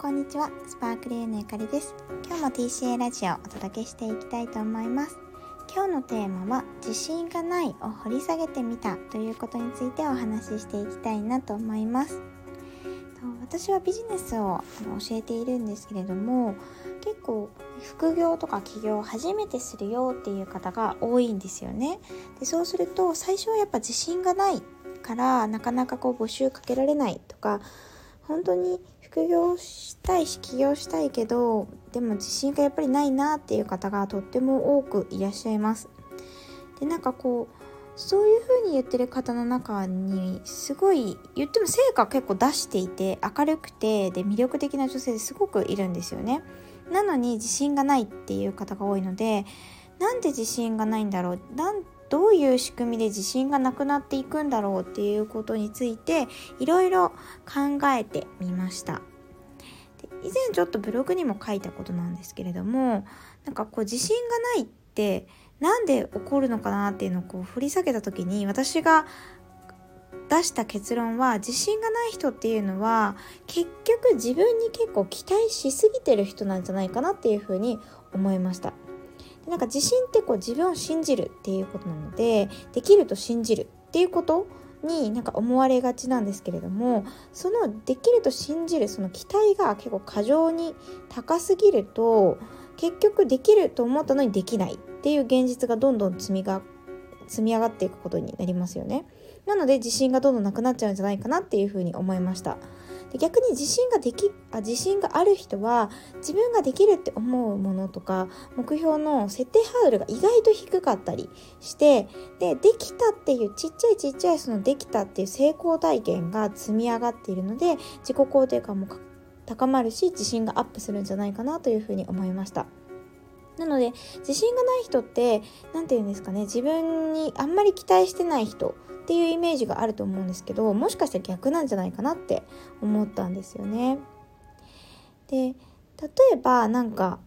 こんにちはスパークリーのゆかりです。今日も TCA ラジオをお届けしていきたいと思います。今日のテーマは自信がないを掘り下げてみたということについてお話ししていきたいなと思います。私はビジネスを教えているんですけれども結構副業とか起業を初めてするよっていう方が多いんですよね。でそうすると最初はやっぱ自信がないからなかなかこう募集かけられないとか本当に副業したいし起業したいけどでも自信がやっぱりないなっていう方がとっても多くいらっしゃいます。でなんかこうそういう風に言ってる方の中にすごい言っても成果結構出していて明るくてで魅力的な女性ですごくいるんですよね。なのに自信がないっていう方が多いのでなんで自信がないんだろう？なんどういう仕組みで自信がなくなっていくんだろうっていうことについていろいろ考えてみました以前ちょっとブログにも書いたことなんですけれどもなんかこう自信がないってなんで起こるのかなっていうのをこう振り下げた時に私が出した結論は自信がない人っていうのは結局自分に結構期待しすぎてる人なんじゃないかなっていうふうに思いました。なんか自信ってこう自分を信じるっていうことなのでできると信じるっていうことになんか思われがちなんですけれどもそのできると信じるその期待が結構過剰に高すぎると結局できると思ったのにできないっていう現実がどんどん積みが積み上がっていくことになりますよね。なので自信がどんどんなくなっちゃうんじゃないかなっていうふうに思いました。で逆に自信ができあ自信がある人は自分ができるって思うものとか目標の設定ハードルが意外と低かったりしてでできたっていうちっちゃいちっちゃいそのできたっていう成功体験が積み上がっているので自己肯定感も高まるし自信がアップするんじゃないかなというふうに思いました。なので自信がない人って何て言うんですかね自分にあんまり期待してない人っていうイメージがあると思うんですけどもしかしたら逆なんじゃないかなって思ったんですよね。で例えばなんか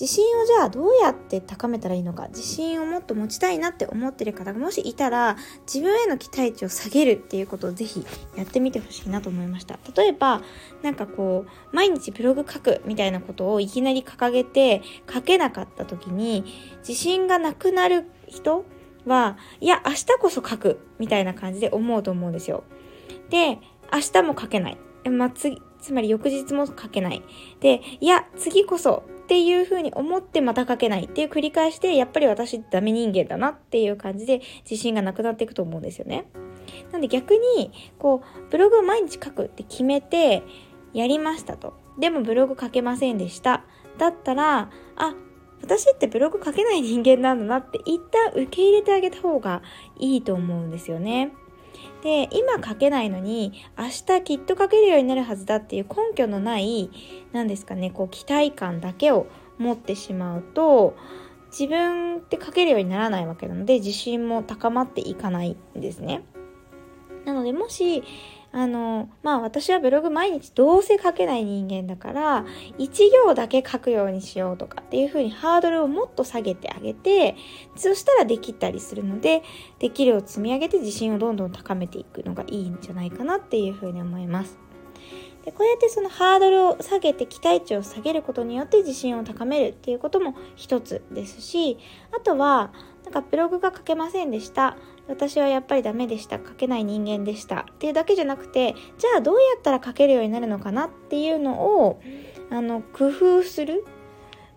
自信をじゃあどうやって高めたらいいのか自信をもっと持ちたいなって思ってる方がもしいたら自分への期待値を下げるっていうことをぜひやってみてほしいなと思いました例えばなんかこう毎日ブログ書くみたいなことをいきなり掲げて書けなかった時に自信がなくなる人はいや明日こそ書くみたいな感じで思うと思うんですよで明日も書けないまあ、次つまり翌日も書けないでいや次こそっていう風に思ってまた書けないっていう繰り返しで、やっぱり私ダメ人間だなっていう感じで自信がなくなっていくと思うんですよね。なんで逆に、こう、ブログを毎日書くって決めてやりましたと。でもブログ書けませんでした。だったら、あ、私ってブログ書けない人間なんだなって一旦受け入れてあげた方がいいと思うんですよね。で今書けないのに明日きっと書けるようになるはずだっていう根拠のない何ですかねこう期待感だけを持ってしまうと自分って書けるようにならないわけなので自信も高まっていかないんですね。なのでもしあの、まあ私はブログ毎日どうせ書けない人間だから、1行だけ書くようにしようとかっていう風にハードルをもっと下げてあげて、そしたらできたりするので、できるを積み上げて自信をどんどん高めていくのがいいんじゃないかなっていう風に思います。でこうやってそのハードルを下げて期待値を下げることによって自信を高めるっていうことも一つですしあとはなんかブログが書けませんでした。私はやっぱりダメでした。書けない人間でした。っていうだけじゃなくてじゃあどうやったら書けるようになるのかなっていうのをあの工夫する。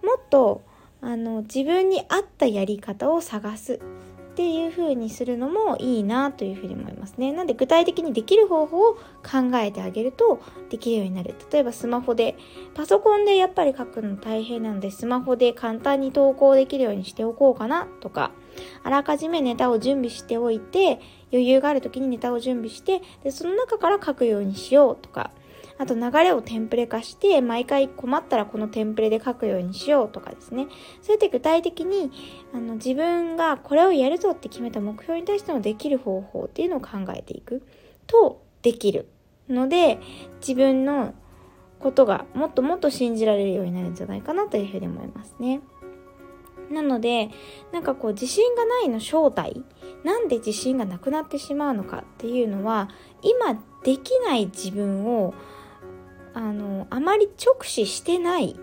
もっとあの自分に合ったやり方を探す。っていう風にするのもいいなというふうに思いますね。なんで具体的にできる方法を考えてあげるとできるようになる。例えばスマホで、パソコンでやっぱり書くの大変なのでスマホで簡単に投稿できるようにしておこうかなとか、あらかじめネタを準備しておいて、余裕がある時にネタを準備して、でその中から書くようにしようとか、あと流れをテンプレ化して、毎回困ったらこのテンプレで書くようにしようとかですね。そうやって具体的に、あの、自分がこれをやるぞって決めた目標に対してのできる方法っていうのを考えていくとできるので、自分のことがもっともっと信じられるようになるんじゃないかなというふうに思いますね。なので、なんかこう自信がないの正体、なんで自信がなくなってしまうのかっていうのは、今できない自分をあのあまり直視してない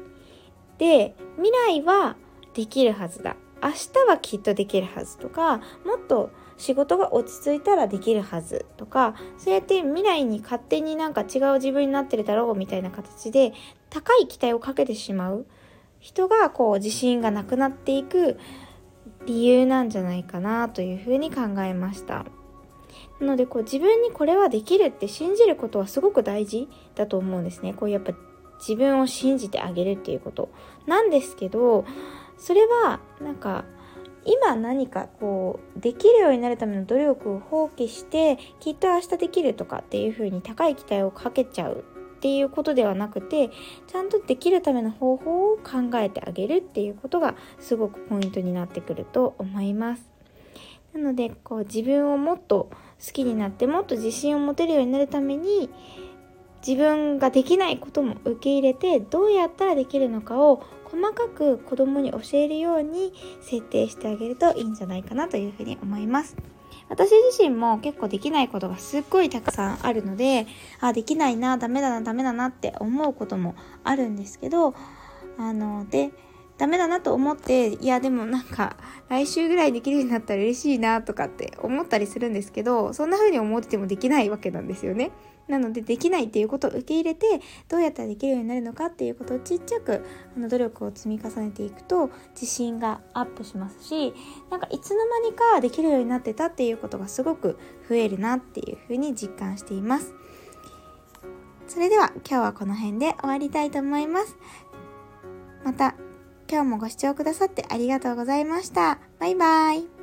で未来はできるはずだ明日はきっとできるはずとかもっと仕事が落ち着いたらできるはずとかそうやって未来に勝手になんか違う自分になってるだろうみたいな形で高い期待をかけてしまう人がこう自信がなくなっていく理由なんじゃないかなというふうに考えました。なのでこう自分にこれはできるって信じることはすごく大事だと思うんですね。こうやっぱ自分を信じてあげるっていうことなんですけどそれはなんか今何かこうできるようになるための努力を放棄してきっと明日できるとかっていう風に高い期待をかけちゃうっていうことではなくてちゃんとできるための方法を考えてあげるっていうことがすごくポイントになってくると思います。なのでこう自分をもっと好きになってもっと自信を持てるようになるために自分ができないことも受け入れてどうやったらできるのかを細かく子供に教えるように設定してあげるといいんじゃないかなというふうに思います。私自身も結構できないことがすっごいたくさんあるので、あ、できないな、ダメだな、ダメだなって思うこともあるんですけど、あの、で、ダメだなと思って、いやでもなんか来週ぐらいできるようになったら嬉しいなとかって思ったりするんですけど、そんな風に思っててもできないわけなんですよね。なのでできないっていうことを受け入れて、どうやったらできるようになるのかっていうことをちっちゃくあの努力を積み重ねていくと自信がアップしますし、なんかいつの間にかできるようになってたっていうことがすごく増えるなっていう風に実感しています。それでは今日はこの辺で終わりたいと思います。また今日もご視聴くださってありがとうございました。バイバイ。